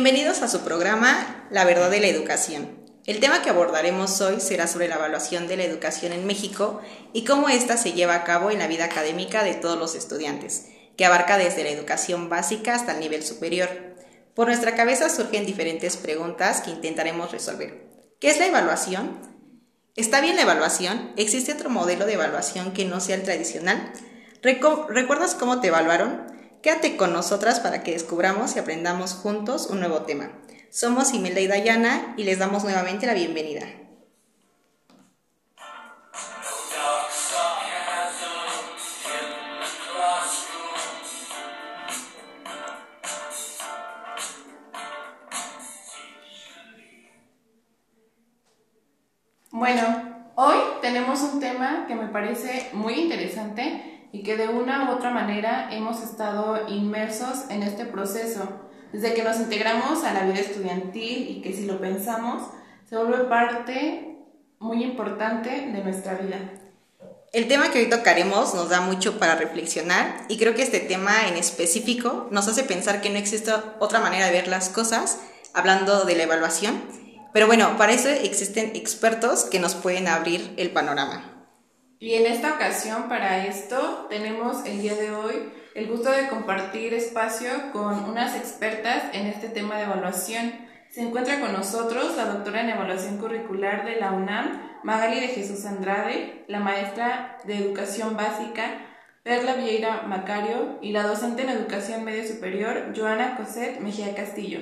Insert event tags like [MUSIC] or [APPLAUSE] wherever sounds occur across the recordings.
Bienvenidos a su programa La verdad de la educación. El tema que abordaremos hoy será sobre la evaluación de la educación en México y cómo ésta se lleva a cabo en la vida académica de todos los estudiantes, que abarca desde la educación básica hasta el nivel superior. Por nuestra cabeza surgen diferentes preguntas que intentaremos resolver. ¿Qué es la evaluación? ¿Está bien la evaluación? ¿Existe otro modelo de evaluación que no sea el tradicional? ¿Recuerdas cómo te evaluaron? Quédate con nosotras para que descubramos y aprendamos juntos un nuevo tema. Somos Imelda y Dayana y les damos nuevamente la bienvenida. Bueno, hoy tenemos un tema que me parece muy interesante y que de una u otra manera hemos estado inmersos en este proceso. Desde que nos integramos a la vida estudiantil y que si lo pensamos, se vuelve parte muy importante de nuestra vida. El tema que hoy tocaremos nos da mucho para reflexionar y creo que este tema en específico nos hace pensar que no existe otra manera de ver las cosas hablando de la evaluación. Pero bueno, para eso existen expertos que nos pueden abrir el panorama. Y en esta ocasión, para esto, tenemos el día de hoy el gusto de compartir espacio con unas expertas en este tema de evaluación. Se encuentra con nosotros la doctora en evaluación curricular de la UNAM, Magali de Jesús Andrade, la maestra de educación básica, Perla Vieira Macario, y la docente en educación media superior, Joana Coset Mejía Castillo.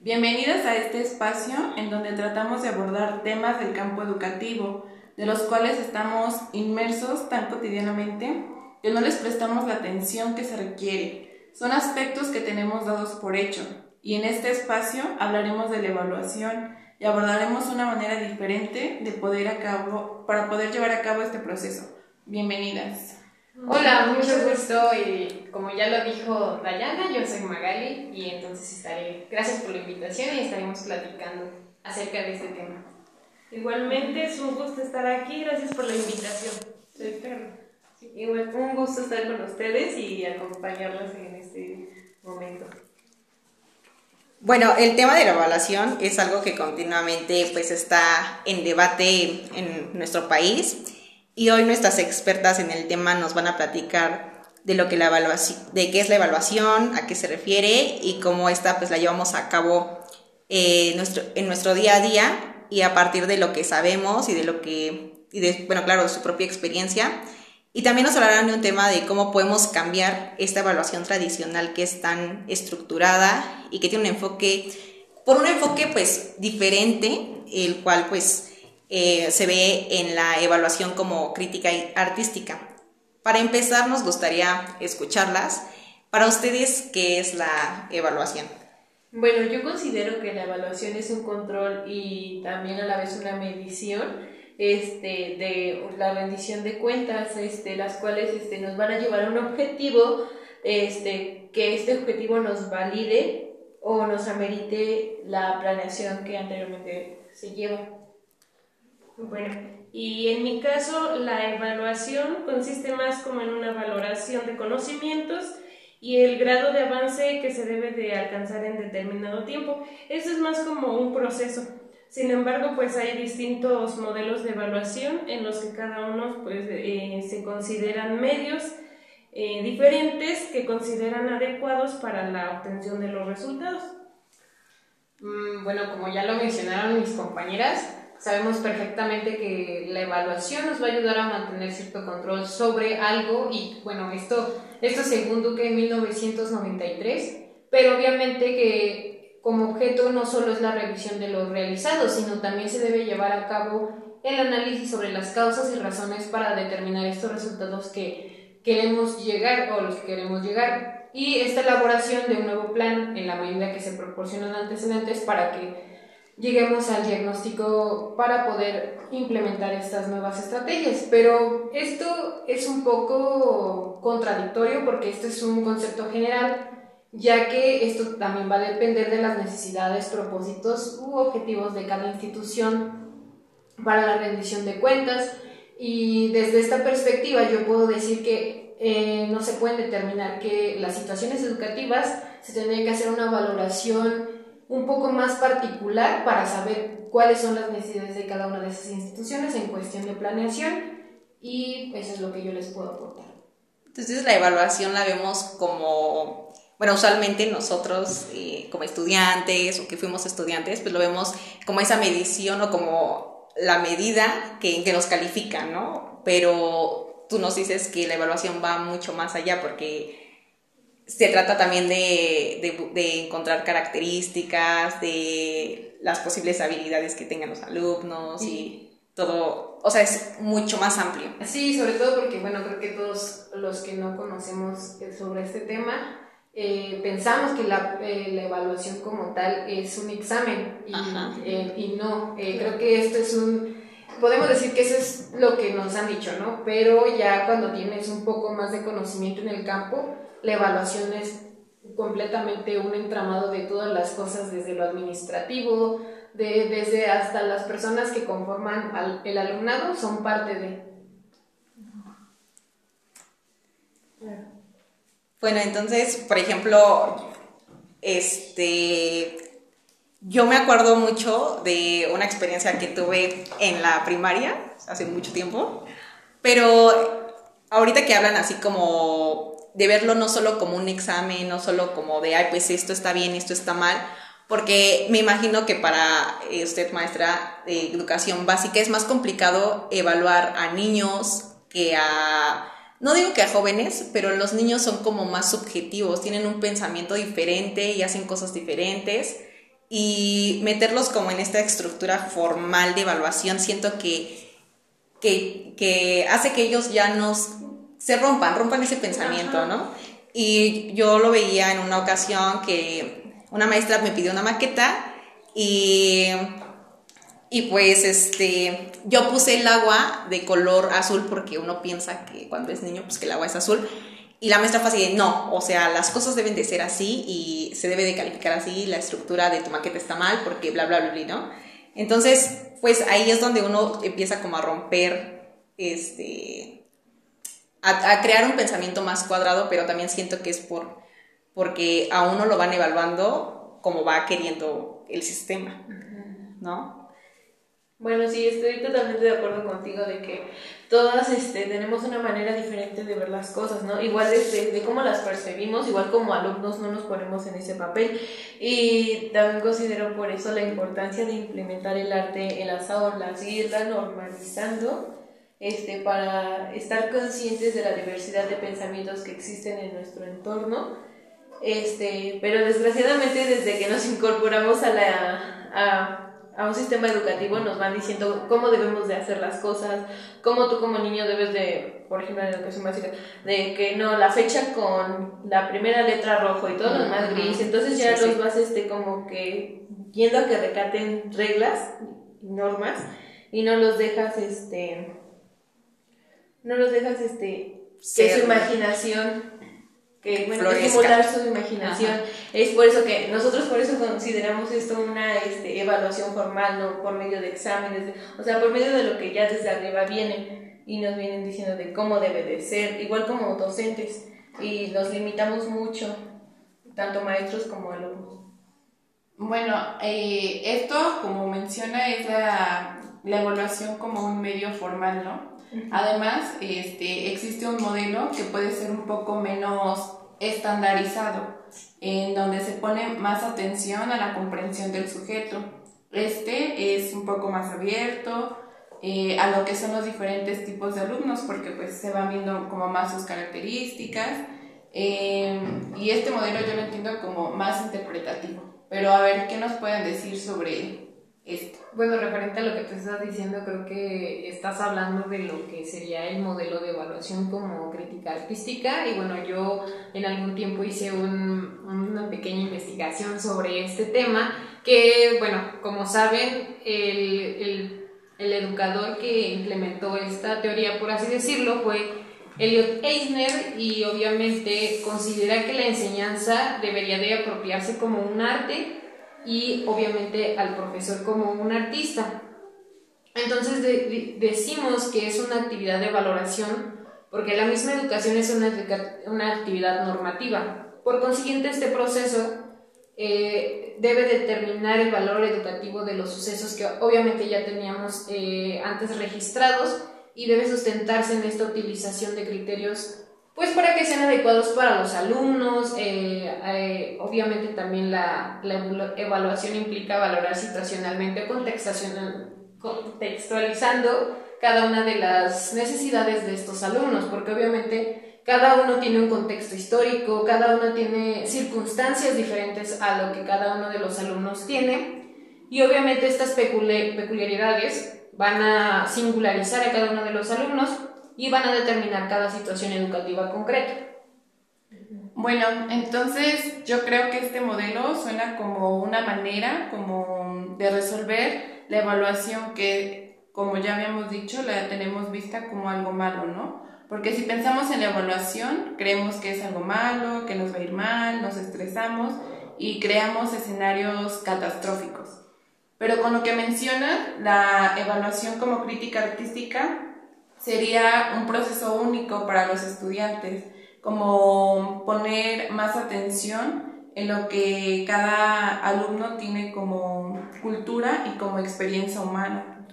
Bienvenidas a este espacio en donde tratamos de abordar temas del campo educativo de los cuales estamos inmersos tan cotidianamente que no les prestamos la atención que se requiere. Son aspectos que tenemos dados por hecho y en este espacio hablaremos de la evaluación y abordaremos una manera diferente de poder a cabo, para poder llevar a cabo este proceso. Bienvenidas. Hola, mucho gusto y como ya lo dijo Dayana, yo soy Magali y entonces estaré, gracias por la invitación y estaremos platicando acerca de este tema. Igualmente es un gusto estar aquí, gracias por la invitación. Igual, un gusto estar con ustedes y acompañarlas en este momento. Bueno, el tema de la evaluación es algo que continuamente pues está en debate en nuestro país. Y hoy nuestras expertas en el tema nos van a platicar de lo que la evaluación, de qué es la evaluación, a qué se refiere y cómo esta pues la llevamos a cabo eh, nuestro, en nuestro día a día y a partir de lo que sabemos y de lo que, y de, bueno, claro, su propia experiencia. Y también nos hablarán de un tema de cómo podemos cambiar esta evaluación tradicional que es tan estructurada y que tiene un enfoque, por un enfoque pues diferente, el cual pues eh, se ve en la evaluación como crítica y artística. Para empezar nos gustaría escucharlas. Para ustedes, ¿qué es la evaluación? Bueno, yo considero que la evaluación es un control y también a la vez una medición este, de la rendición de cuentas, este, las cuales este, nos van a llevar a un objetivo, este, que este objetivo nos valide o nos amerite la planeación que anteriormente se lleva. Bueno, y en mi caso la evaluación consiste más como en una valoración de conocimientos y el grado de avance que se debe de alcanzar en determinado tiempo. Eso es más como un proceso. Sin embargo, pues hay distintos modelos de evaluación en los que cada uno pues, eh, se consideran medios eh, diferentes que consideran adecuados para la obtención de los resultados. Mm, bueno, como ya lo mencionaron mis compañeras, sabemos perfectamente que la evaluación nos va a ayudar a mantener cierto control sobre algo y bueno, esto, esto según Duque en 1993, pero obviamente que como objeto no solo es la revisión de lo realizado, sino también se debe llevar a cabo el análisis sobre las causas y razones para determinar estos resultados que queremos llegar o los que queremos llegar. Y esta elaboración de un nuevo plan en la medida que se proporcionan antecedentes para que lleguemos al diagnóstico para poder implementar estas nuevas estrategias. Pero esto es un poco contradictorio porque esto es un concepto general, ya que esto también va a depender de las necesidades, propósitos u objetivos de cada institución para la rendición de cuentas. Y desde esta perspectiva yo puedo decir que eh, no se puede determinar que las situaciones educativas se tendría que hacer una valoración un poco más particular para saber cuáles son las necesidades de cada una de esas instituciones en cuestión de planeación y eso es lo que yo les puedo aportar. Entonces la evaluación la vemos como, bueno, usualmente nosotros eh, como estudiantes o que fuimos estudiantes, pues lo vemos como esa medición o como la medida que, que nos califica, ¿no? Pero tú nos dices que la evaluación va mucho más allá porque se trata también de, de, encontrar características, de las posibles habilidades que tengan los alumnos y todo, o sea, es mucho más amplio. Sí, sobre todo porque, bueno, creo que todos los que no conocemos sobre este tema, eh, pensamos que la, eh, la, evaluación como tal es un examen y, eh, y no, creo que esto es un, podemos decir que eso es lo que nos han dicho, ¿no? Pero ya cuando tienes un poco más de conocimiento en el campo, la evaluación es completamente un entramado de todas las cosas, desde lo administrativo, de, desde hasta las personas que conforman el alumnado son parte de. Bueno, entonces, por ejemplo, este, yo me acuerdo mucho de una experiencia que tuve en la primaria, hace mucho tiempo, pero ahorita que hablan así como de verlo no solo como un examen, no solo como de, ay, pues esto está bien, esto está mal, porque me imagino que para eh, usted, maestra de educación básica, es más complicado evaluar a niños que a, no digo que a jóvenes, pero los niños son como más subjetivos, tienen un pensamiento diferente y hacen cosas diferentes. Y meterlos como en esta estructura formal de evaluación, siento que, que, que hace que ellos ya nos se rompan, rompan ese pensamiento, ¿no? Y yo lo veía en una ocasión que una maestra me pidió una maqueta y, y pues este, yo puse el agua de color azul porque uno piensa que cuando es niño pues que el agua es azul. Y la maestra fue así de, no, o sea, las cosas deben de ser así y se debe de calificar así, la estructura de tu maqueta está mal porque bla, bla, bla, bla, ¿no? Entonces, pues ahí es donde uno empieza como a romper, este, a, crear un pensamiento más cuadrado, pero también siento que es por, porque a uno lo van evaluando como va queriendo el sistema, ¿no? Bueno, sí, estoy totalmente de acuerdo contigo de que todas este, tenemos una manera diferente de ver las cosas, ¿no? Igual este, de cómo las percibimos, igual como alumnos no nos ponemos en ese papel. Y también considero por eso la importancia de implementar el arte en las aulas, irla normalizando este, para estar conscientes de la diversidad de pensamientos que existen en nuestro entorno. Este, pero desgraciadamente desde que nos incorporamos a, la, a, a, un sistema educativo nos van diciendo cómo debemos de hacer las cosas, cómo tú como niño debes de, por ejemplo en educación básica, de que no, la fecha con la primera letra rojo y todo lo demás gris, entonces ya los vas este, como que yendo a que recaten reglas y normas y no los dejas este no los dejas este que su imaginación que bueno, estimular su imaginación. Es por eso que nosotros por eso consideramos esto una este, evaluación formal, no por medio de exámenes, o sea, por medio de lo que ya desde arriba viene y nos vienen diciendo de cómo debe de ser, igual como docentes, y nos limitamos mucho, tanto maestros como alumnos. Bueno, eh, esto, como menciona, es la, la evaluación como un medio formal, ¿no? Además, este, existe un modelo que puede ser un poco menos estandarizado, en donde se pone más atención a la comprensión del sujeto. Este es un poco más abierto eh, a lo que son los diferentes tipos de alumnos, porque pues se van viendo como más sus características. Eh, y este modelo yo lo entiendo como más interpretativo. Pero a ver, ¿qué nos pueden decir sobre bueno, referente a lo que tú estás diciendo, creo que estás hablando de lo que sería el modelo de evaluación como crítica artística. Y bueno, yo en algún tiempo hice una pequeña investigación sobre este tema que, bueno, como saben, el, el educador que implementó esta teoría, por así decirlo, fue Elliot Eisner y obviamente considera que la enseñanza debería de apropiarse como un arte y obviamente al profesor como un artista. Entonces decimos que es una actividad de valoración porque la misma educación es una, una actividad normativa. Por consiguiente, este proceso eh, debe determinar el valor educativo de los sucesos que obviamente ya teníamos eh, antes registrados y debe sustentarse en esta utilización de criterios pues para que sean adecuados para los alumnos. Eh, obviamente también la, evaluación implica valorar situacionalmente contextualizando cada una de las necesidades de estos alumnos, porque obviamente cada uno tiene un contexto histórico, cada uno tiene circunstancias diferentes a lo que cada uno de los alumnos tiene, y obviamente estas peculiaridades van a singularizar a cada uno de los alumnos y van a determinar cada situación educativa concreta. Bueno, entonces yo creo que este modelo suena como una manera como de resolver la evaluación que como ya habíamos dicho, la tenemos vista como algo malo, ¿no? Porque si pensamos en la evaluación, creemos que es algo malo, que nos va a ir mal, nos estresamos y creamos escenarios catastróficos. Pero con lo que menciona, la evaluación como crítica artística sería un proceso único para los estudiantes, como poner más atención en lo que cada alumno tiene como cultura y como experiencia humana.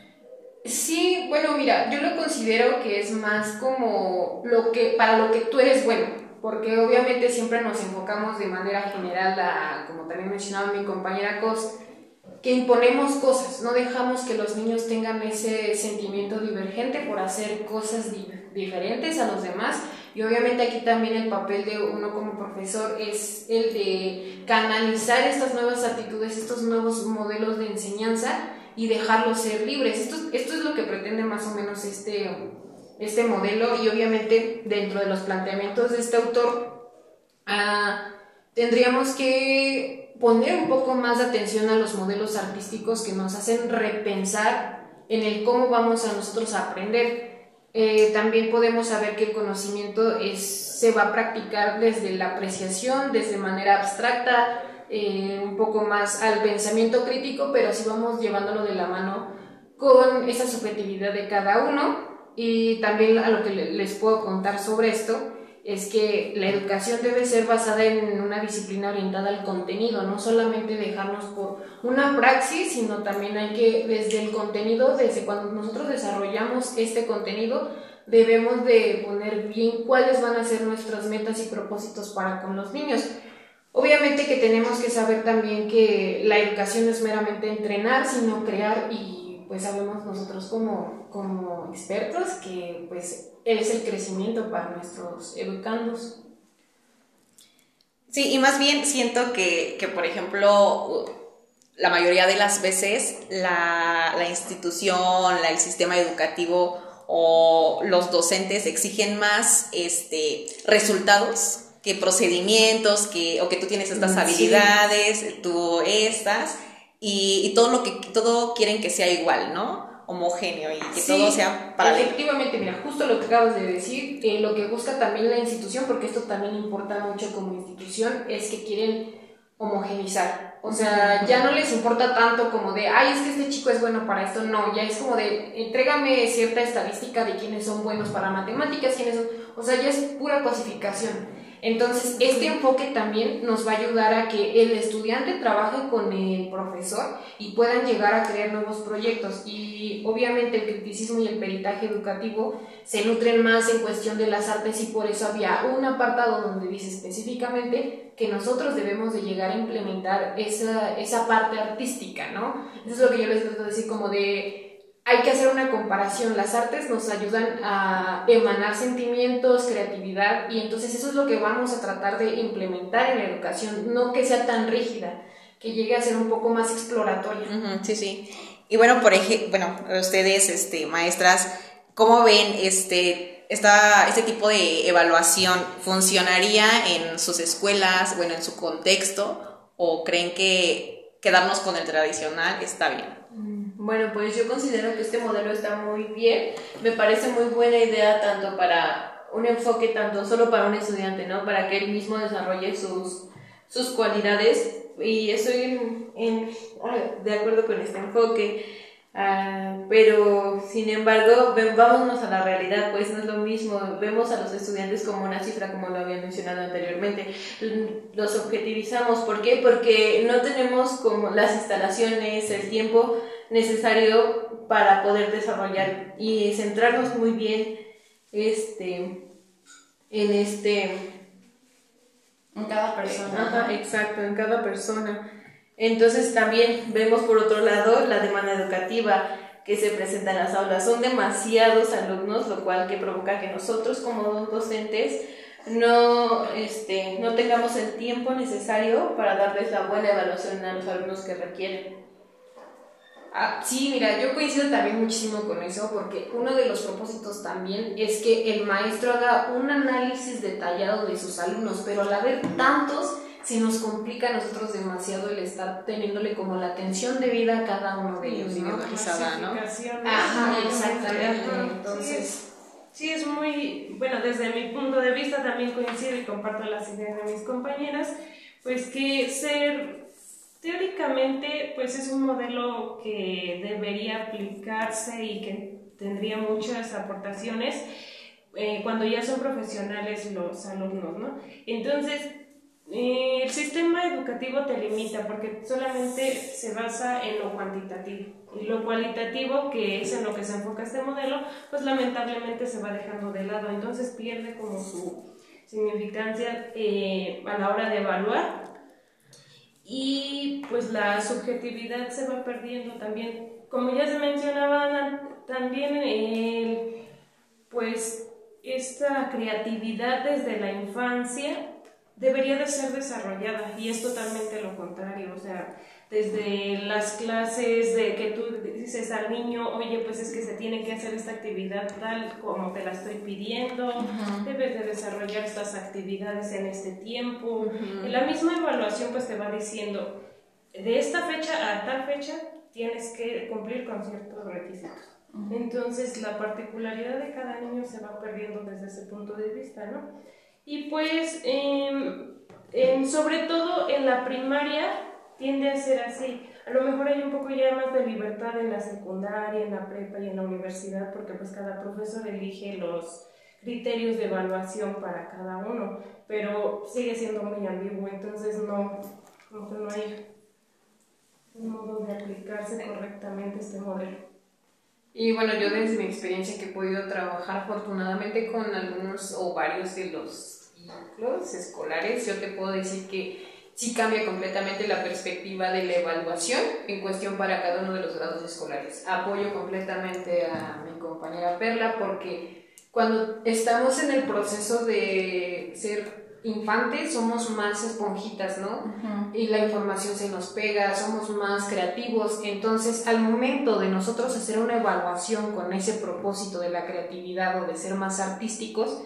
Sí, bueno, mira, yo lo considero que es más como lo que para lo que tú eres bueno, porque obviamente siempre nos enfocamos de manera general a, como también mencionaba mi compañera Cos, que imponemos cosas, no dejamos que los niños tengan ese sentimiento divergente por hacer cosas diferentes a los demás. Y obviamente aquí también el papel de uno como profesor es el de canalizar estas nuevas actitudes, estos nuevos modelos de enseñanza y dejarlos ser libres. Esto, es lo que pretende más o menos este, este modelo y obviamente dentro de los planteamientos de este autor ah, tendríamos que poner un poco más de atención a los modelos artísticos que nos hacen repensar en el cómo vamos a nosotros a aprender. Eh, también podemos saber que el conocimiento es, se va a practicar desde la apreciación, desde manera abstracta, eh, un poco más al pensamiento crítico, pero sí vamos llevándolo de la mano con esa subjetividad de cada uno. Y también a lo que les puedo contar sobre esto es que la educación debe ser basada en una disciplina orientada al contenido, no solamente dejarnos por una praxis, sino también hay que desde el contenido, desde cuando nosotros desarrollamos este contenido, debemos de poner bien cuáles van a ser nuestras metas y propósitos para con los niños. Obviamente que tenemos que saber también que la educación no es meramente entrenar, sino crear y pues sabemos nosotros como, como expertos que pues es el crecimiento para nuestros educandos. Sí, y más bien siento que, que por ejemplo, la mayoría de las veces la, la institución, la, el sistema educativo o los docentes exigen más este, resultados que procedimientos, que, o que tú tienes estas habilidades, tú estas, y, todo lo que, todo quieren que sea igual, ¿no? homogéneo y que todo sea para Efectivamente, mira, justo lo que acabas de decir, eh, lo que busca también la institución, porque esto también importa mucho como institución, es que quieren homogenizar. O sea, ya no les importa tanto como de, ay, es que este chico es bueno para esto. No, ya es como de, entrégame cierta estadística de quiénes son buenos para matemáticas, quiénes son. O sea, ya es pura clasificación. Entonces, este enfoque también nos va a ayudar a que el estudiante trabaje con el profesor y puedan llegar a crear nuevos proyectos. Y obviamente el criticismo y el peritaje educativo se nutren más en cuestión de las artes y por eso había un apartado donde dice específicamente que nosotros debemos de llegar a implementar esa, esa parte artística, ¿no? Eso es lo que yo les quiero decir como de hay que hacer una comparación. Las artes nos ayudan a emanar sentimientos, creatividad, y entonces eso es lo que vamos a tratar de implementar en la educación, no que sea tan rígida, que llegue a ser un poco más exploratoria. sí, sí. Y bueno, por ejemplo, bueno, ustedes, este, maestras, ¿cómo ven este, esta, este tipo de evaluación? ¿Funcionaría en sus escuelas, bueno, en su contexto? ¿O creen que quedarnos con el tradicional está bien? Bueno, pues yo considero que este modelo está muy bien. Me parece muy buena idea tanto para un enfoque, tanto solo para un estudiante, ¿no? Para que él mismo desarrolle sus, sus cualidades. Y estoy en, de acuerdo con este enfoque. Ah, pero sin embargo, vámonos a la realidad, pues no es lo mismo. Vemos a los estudiantes como una cifra, como lo había mencionado anteriormente. Los objetivizamos, ¿por qué? Porque no tenemos como las instalaciones, el tiempo necesario para poder desarrollar y centrarnos muy bien este en este en cada persona. Ajá, exacto, en cada persona. Entonces también vemos por otro lado la demanda educativa que se presenta en las aulas. Son demasiados alumnos, lo cual que provoca que nosotros como docentes no, este, no tengamos el tiempo necesario para darles la buena evaluación a los alumnos que requieren. Ah, sí, mira, yo coincido también muchísimo con eso porque uno de los propósitos también es que el maestro haga un análisis detallado de sus alumnos, pero al haber tantos, se nos complica a nosotros demasiado el estar teniéndole como la atención debida a cada uno de ellos, ¿no? ¿no? Ajá, exactamente. Entonces... Sí, es muy, bueno, desde mi punto de vista también coincido y comparto las ideas de mis compañeras, pues que ser teóricamente pues es un modelo que debería aplicarse y que tendría muchas aportaciones eh, cuando ya son profesionales los alumnos, ¿no? Entonces, eh, el sistema educativo te limita porque solamente se basa en lo cuantitativo. Y lo cualitativo, que es en lo que se enfoca este modelo, pues lamentablemente se va dejando de lado, entonces pierde como su significancia eh, a la hora de evaluar y pues la subjetividad se va perdiendo también. Como ya se mencionaba también el, pues esta creatividad desde la infancia debería de ser desarrollada y es totalmente lo contrario, o sea, desde las clases de que tú dices al niño, oye, pues es que se tiene que hacer esta actividad tal como te la estoy pidiendo, debes de desarrollar estas actividades en este tiempo. En la misma evaluación pues te va diciendo, de esta fecha a tal fecha tienes que cumplir con ciertos requisitos. Entonces la particularidad de cada niño se va perdiendo desde ese punto de vista, ¿no? Y pues, em, sobre todo en la primaria tiende a ser así. A lo mejor hay un poco ya más de libertad en la secundaria, en la prepa y en la universidad, porque pues cada profesor elige los criterios de evaluación para cada uno, pero sigue siendo muy ambiguo, entonces no, como no hay un modo de aplicarse correctamente este modelo. Y bueno, yo desde mi experiencia que he podido trabajar afortunadamente con algunos o varios de los ciclos escolares, yo te puedo decir que sí cambia completamente la perspectiva de la evaluación en cuestión para cada uno de los grados escolares. Apoyo completamente a mi compañera Perla porque cuando estamos en el proceso de ser infantes somos más esponjitas, ¿no? Y la información se nos pega, somos más creativos. Entonces, al momento de nosotros hacer una evaluación con ese propósito de la creatividad o de ser más artísticos,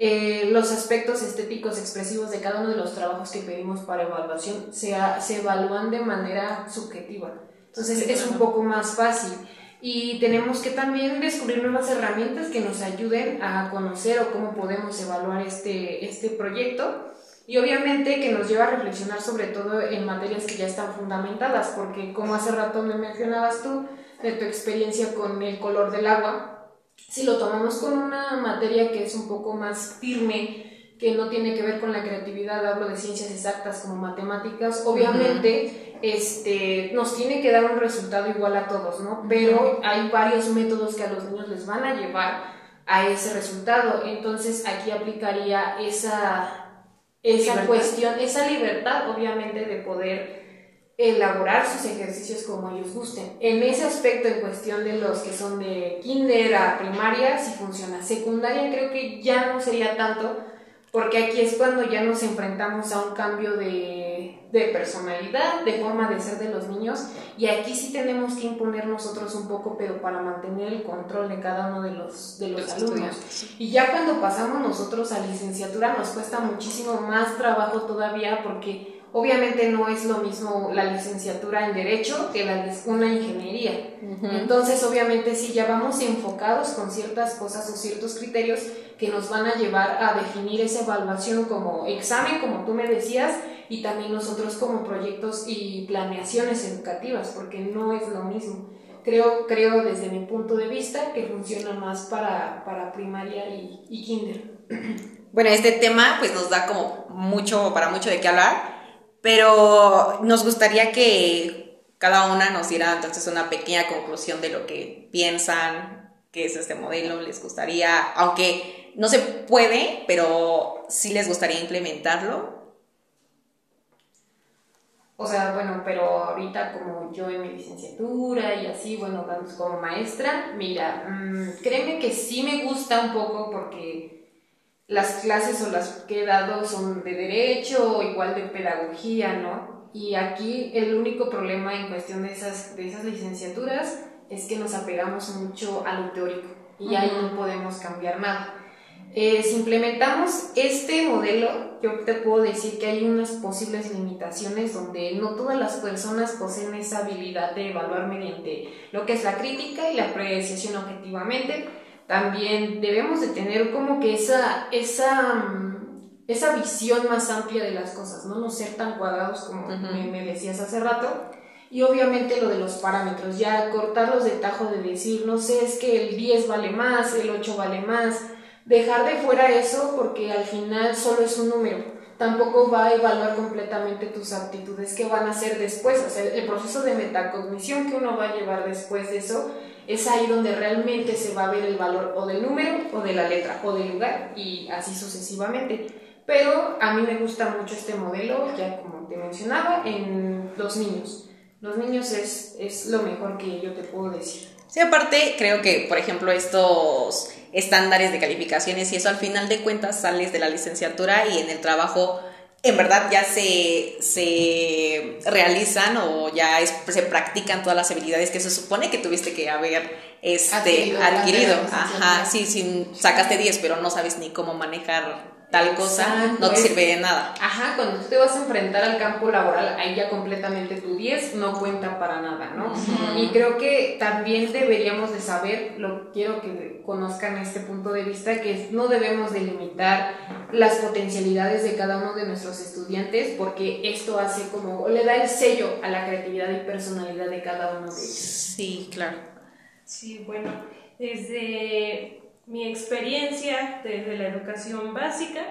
eh, los aspectos estéticos expresivos de cada uno de los trabajos que pedimos para evaluación se, se evalúan de manera subjetiva. Entonces, es un poco más fácil. Y tenemos que también descubrir nuevas herramientas que nos ayuden a conocer o cómo podemos evaluar este, este proyecto. Y obviamente que nos lleva a reflexionar sobre todo en materias que ya están fundamentadas, porque como hace rato me mencionabas tú de tu experiencia con el color del agua, si lo tomamos con una materia que es un poco más firme, que no tiene que ver con la creatividad, hablo de ciencias exactas como matemáticas, obviamente este, nos tiene que dar un resultado igual a todos, ¿no? Pero hay varios métodos que a los niños les van a llevar a ese resultado. Entonces aquí aplicaría esa, esa cuestión, esa libertad, obviamente, de poder elaborar sus ejercicios como ellos gusten. En ese aspecto, en cuestión de los que son de kinder a primaria, sí funciona. Secundaria creo que ya no sería tanto, porque aquí es cuando ya nos enfrentamos a un cambio de, de, personalidad, de forma de ser de los niños, y aquí sí tenemos que imponer nosotros un poco, pero para mantener el control de cada uno de los, de los, alumnos. Y ya cuando pasamos nosotros a licenciatura nos cuesta muchísimo más trabajo todavía porque Obviamente no es lo mismo la licenciatura en Derecho que la, una ingeniería. Entonces, obviamente, sí, ya vamos enfocados con ciertas cosas o ciertos criterios que nos van a llevar a definir esa evaluación como examen, como tú me decías, y también nosotros como proyectos y planeaciones educativas, porque no es lo mismo creo, creo desde mi punto de vista que funciona más para, para primaria y, y kinder. Bueno, este tema pues nos da como mucho, para mucho de qué hablar, pero nos gustaría que cada una nos diera entonces una pequeña conclusión de lo que piensan, que es este modelo, les gustaría, aunque no se puede, pero sí les gustaría implementarlo. O sea, bueno, pero ahorita como yo en mi licenciatura y así, bueno, como maestra, mira, mmm, créeme que sí me gusta un poco porque las clases o las que he dado son de derecho o igual de pedagogía, ¿no? Y aquí el único problema en cuestión de esas, de esas licenciaturas es que nos apegamos mucho a lo teórico y ahí no podemos cambiar nada. Eh, si implementamos este modelo, yo te puedo decir que hay unas posibles limitaciones donde no todas las personas poseen esa habilidad de evaluar mediante lo que es la crítica y la apreciación objetivamente. También debemos de tener como que esa, esa, mm, esa visión más amplia de las cosas, no, no ser tan cuadrados como me, me decías hace rato. Y obviamente lo de los parámetros, ya cortarlos de tajo de decir, no sé, es que el 10 vale más, el 8 vale más, dejar de fuera eso porque al final solo es un número. Tampoco va a evaluar completamente tus aptitudes que van a hacer después. O sea, el proceso de metacognición que uno va a llevar después de eso es ahí donde realmente se va a ver el valor o del número o de la letra o del lugar y así sucesivamente. Pero a mí me gusta mucho este modelo, ya como te mencionaba, en los niños. Los niños es, es lo mejor que yo te puedo decir. Sí, aparte creo que, por ejemplo, estos estándares de calificaciones y eso al final de cuentas sales de la licenciatura y en el trabajo en verdad ya se, se realizan o ya es, se practican todas las habilidades que se supone que tuviste que haber este, adquirido. adquirido. Ajá, sí, sí, sacaste 10, pero no sabes ni cómo manejar tal cosa no te sirve de nada. Ajá, cuando tú te vas a enfrentar al campo laboral, ahí ya completamente tu 10 no cuenta para nada, ¿no? Y creo que también deberíamos de saber, lo quiero que conozcan este punto de vista, que no debemos de limitar las potencialidades de cada uno de nuestros estudiantes, porque esto hace como, le da el sello a la creatividad y personalidad de cada uno de ellos. Sí, claro. Sí, bueno, desde mi experiencia desde la educación básica,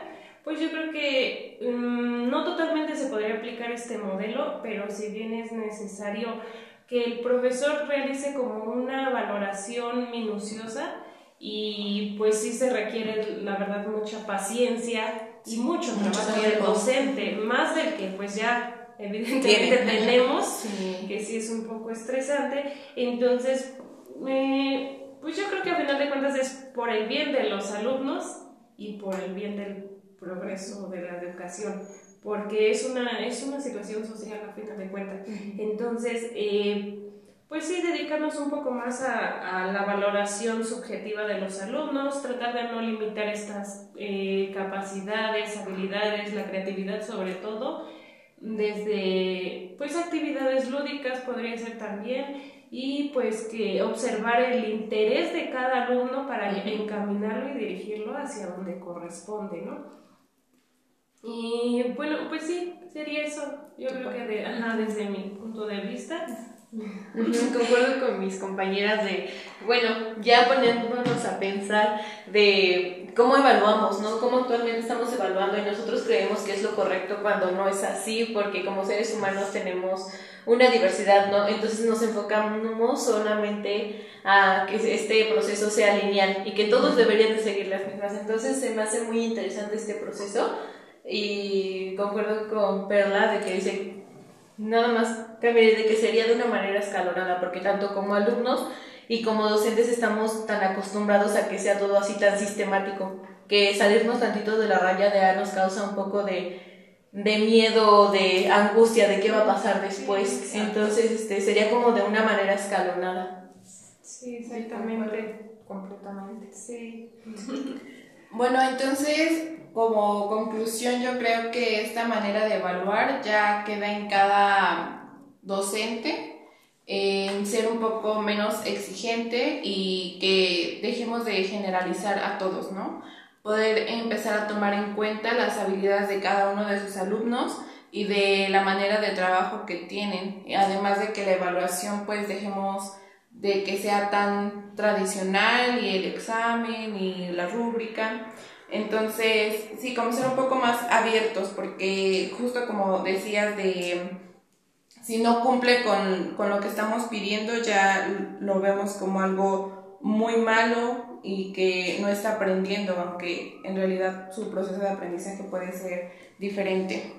pues yo creo que um, no totalmente se podría aplicar este modelo, pero si bien es necesario que el profesor realice como una valoración minuciosa y pues sí se requiere la verdad mucha paciencia y mucho trabajo del docente, más del que pues ya evidentemente tenemos, que sí es un poco estresante, entonces me pues yo creo que a final de cuentas es por el bien de los alumnos y por el bien del progreso de la educación, porque es una, es una situación social a final de cuentas. Entonces, eh, pues sí, dedicarnos un poco más a, a, la valoración subjetiva de los alumnos, tratar de no limitar estas eh, capacidades, habilidades, la creatividad sobre todo, desde pues actividades lúdicas podría ser también y pues que observar el interés de cada alumno para encaminarlo y dirigirlo hacia donde corresponde, ¿no? Y bueno, pues sí, sería eso. Yo creo que de, desde mi punto de vista. [LAUGHS] Concuerdo con mis compañeras de, bueno, ya poniéndonos a pensar de cómo evaluamos, ¿no? Cómo actualmente estamos evaluando y nosotros creemos que es lo correcto cuando no es así, porque como seres humanos tenemos una diversidad, ¿no? Entonces nos enfocamos solamente a que este proceso sea lineal y que todos deberían de seguir las mismas. Entonces se me hace muy interesante este proceso y concuerdo con Perla de que dice nada más cambiaría de que sería de una manera escalonada porque tanto como alumnos y como docentes estamos tan acostumbrados a que sea todo así tan sistemático que salirnos tantito de la raya de A nos causa un poco de de miedo, de angustia de qué va a pasar después. Entonces, este, sería como de una manera escalonada. Sí, exactamente. Completamente. Sí. [LAUGHS] bueno, entonces, como conclusión, yo creo que esta manera de evaluar ya queda en cada docente. En ser un poco menos exigente y que dejemos de generalizar a todos, ¿no? poder empezar a tomar en cuenta las habilidades de cada uno de sus alumnos y de la manera de trabajo que tienen, además de que la evaluación pues dejemos de que sea tan tradicional y el examen y la rúbrica. Entonces, sí, como ser un poco más abiertos, porque justo como decías de si no cumple con, con lo que estamos pidiendo, ya lo vemos como algo muy malo y que no está aprendiendo, aunque en realidad su proceso de aprendizaje puede ser diferente.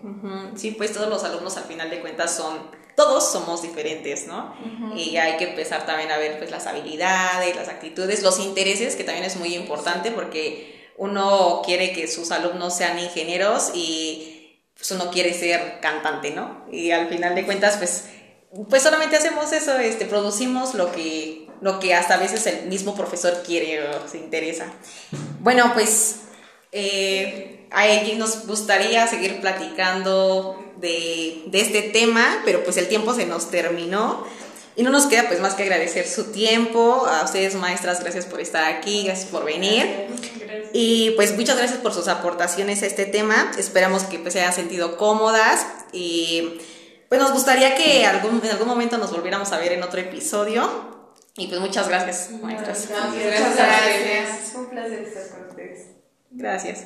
Sí, pues todos los alumnos al final de cuentas son, todos somos diferentes, ¿no? Y hay que empezar también a ver pues las habilidades, las actitudes, los intereses, que también es muy importante porque uno quiere que sus alumnos sean ingenieros y pues uno quiere ser cantante, ¿no? Y al final de cuentas, pues, pues solamente hacemos eso, este, producimos lo que, lo que hasta a veces el mismo profesor quiere o se interesa. Bueno, pues eh, a nos gustaría seguir platicando de este tema, pero pues el tiempo se nos terminó. Y no nos queda pues más que agradecer su tiempo, a ustedes maestras, gracias por estar aquí, gracias por venir. Y pues muchas gracias por sus aportaciones a este tema, esperamos que pues se hayan sentido cómodas y pues nos gustaría que algún, en algún momento nos volviéramos a ver en otro episodio. Y pues muchas gracias, maestras. Gracias, gracias. Un placer estar con ustedes. Gracias.